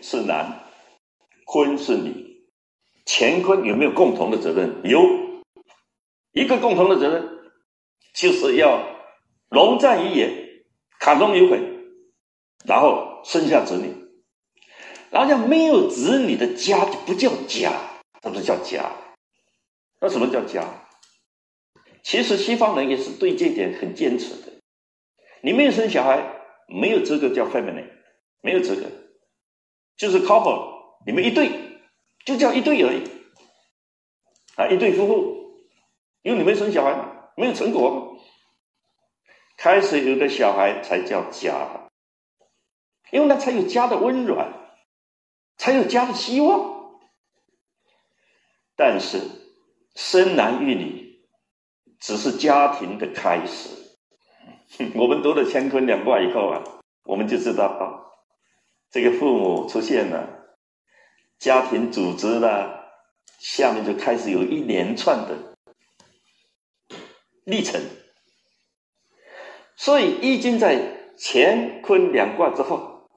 是男，坤是女，乾坤有没有共同的责任？有，一个共同的责任，就是要龙战于野，卡中有悔，然后生下子女，然后讲没有子女的家就不叫家，那不叫家？那什么叫家？其实西方人也是对这点很坚持的，你没有生小孩，没有资格叫 family，没有资格。就是 couple，你们一对就叫一对而已，啊，一对夫妇，因为你们生小孩没有成果，开始有个小孩才叫家，因为那才有家的温暖，才有家的希望。但是生男育女只是家庭的开始，我们读了乾坤两卦以后啊，我们就知道啊。这个父母出现了，家庭组织了，下面就开始有一连串的历程。所以《易经》在乾坤两卦之后，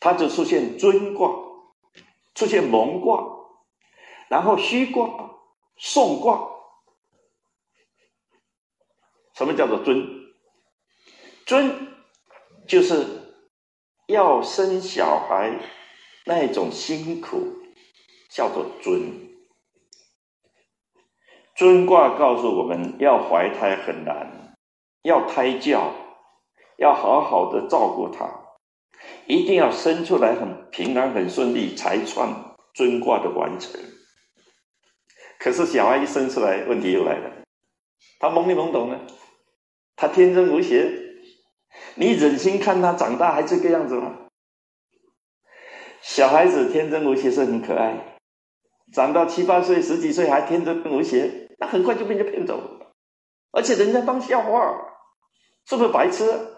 它就出现尊卦，出现蒙卦，然后虚卦、送卦。什么叫做尊？尊就是。要生小孩，那种辛苦叫做尊。尊卦告诉我们要怀胎很难，要胎教，要好好的照顾他，一定要生出来很平安、很顺利，才算尊卦的完成。可是小孩一生出来，问题又来了，他懵里懵懂呢，他天真无邪。你忍心看他长大还这个样子吗？小孩子天真无邪是很可爱，长到七八岁、十几岁还天真无邪，那很快就被人家骗走了，而且人家当笑话，是不是白痴？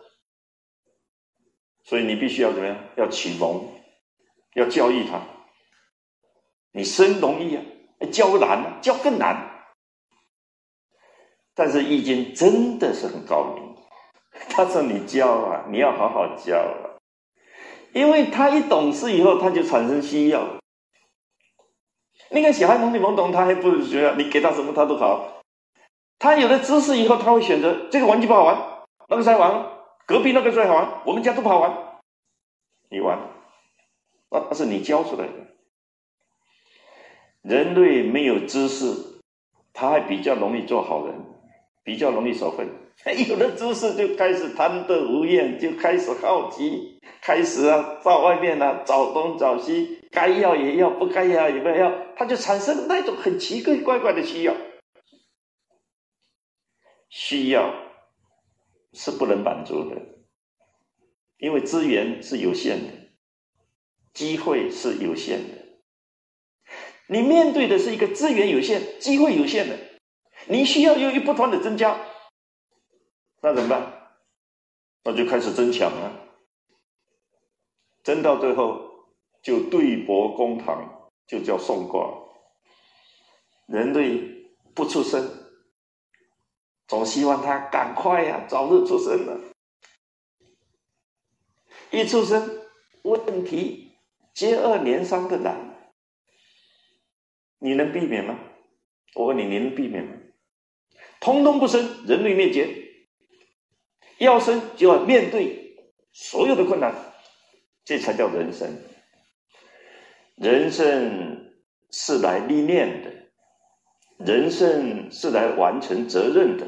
所以你必须要怎么样？要启蒙，要教育他。你生容易啊，教难，教更难。但是易经真的是很高明。他说：“你教啊，你要好好教啊，因为他一懂事以后，他就产生需要。那个小孩懵里懵懂，他还不需要你给他什么他都好。他有了知识以后，他会选择这个玩具不好玩，那个才玩，隔壁那个最好玩，我们家都不好玩，你玩，那是你教出来的。人类没有知识，他还比较容易做好人，比较容易守分。” 有了知识就开始贪得无厌，就开始好奇，开始啊，到外面啊找东找西，该要也要，不该要也不要，他就产生那种很奇怪怪怪的需要。需要是不能满足的，因为资源是有限的，机会是有限的。你面对的是一个资源有限、机会有限的，你需要又一不断的增加。那怎么办？那就开始争抢啊！争到最后就对簿公堂，就叫送卦。人类不出生，总希望他赶快呀，早日出生了。一出生，问题接二连三的来，你能避免吗？我问你，你能避免吗？通通不生，人类灭绝。要生就要面对所有的困难，这才叫人生。人生是来历练的，人生是来完成责任的。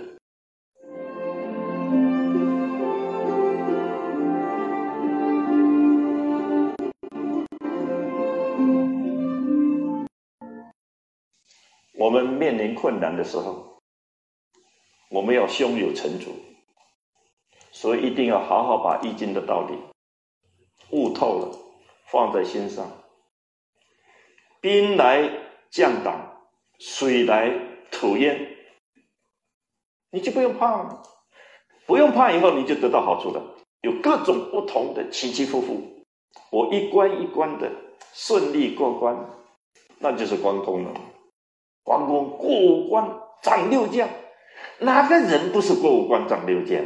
我们面临困难的时候，我们要胸有成竹。所以一定要好好把易经的道理悟透了，放在心上。兵来将挡，水来土淹，你就不用怕了。不用怕，以后你就得到好处了。有各种不同的起起伏伏，我一关一关的顺利过关，那就是关公了。关公过五关斩六将，哪个人不是过五关斩六将？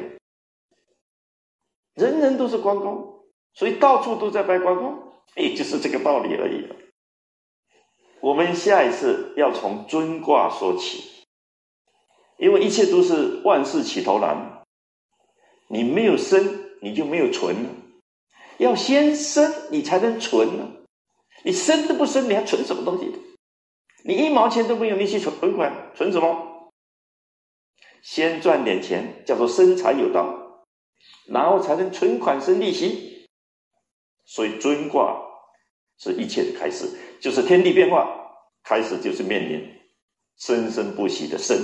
人人都是关公，所以到处都在拜关公。也就是这个道理而已。我们下一次要从尊卦说起，因为一切都是万事起头难，你没有生，你就没有存了。要先生，你才能存呢。你生都不生，你还存什么东西？你一毛钱都没有，你去存存款，存什么？先赚点钱，叫做生财有道，然后才能存款生利息。所以尊卦是一切的开始，就是天地变化开始，就是面临生生不息的生。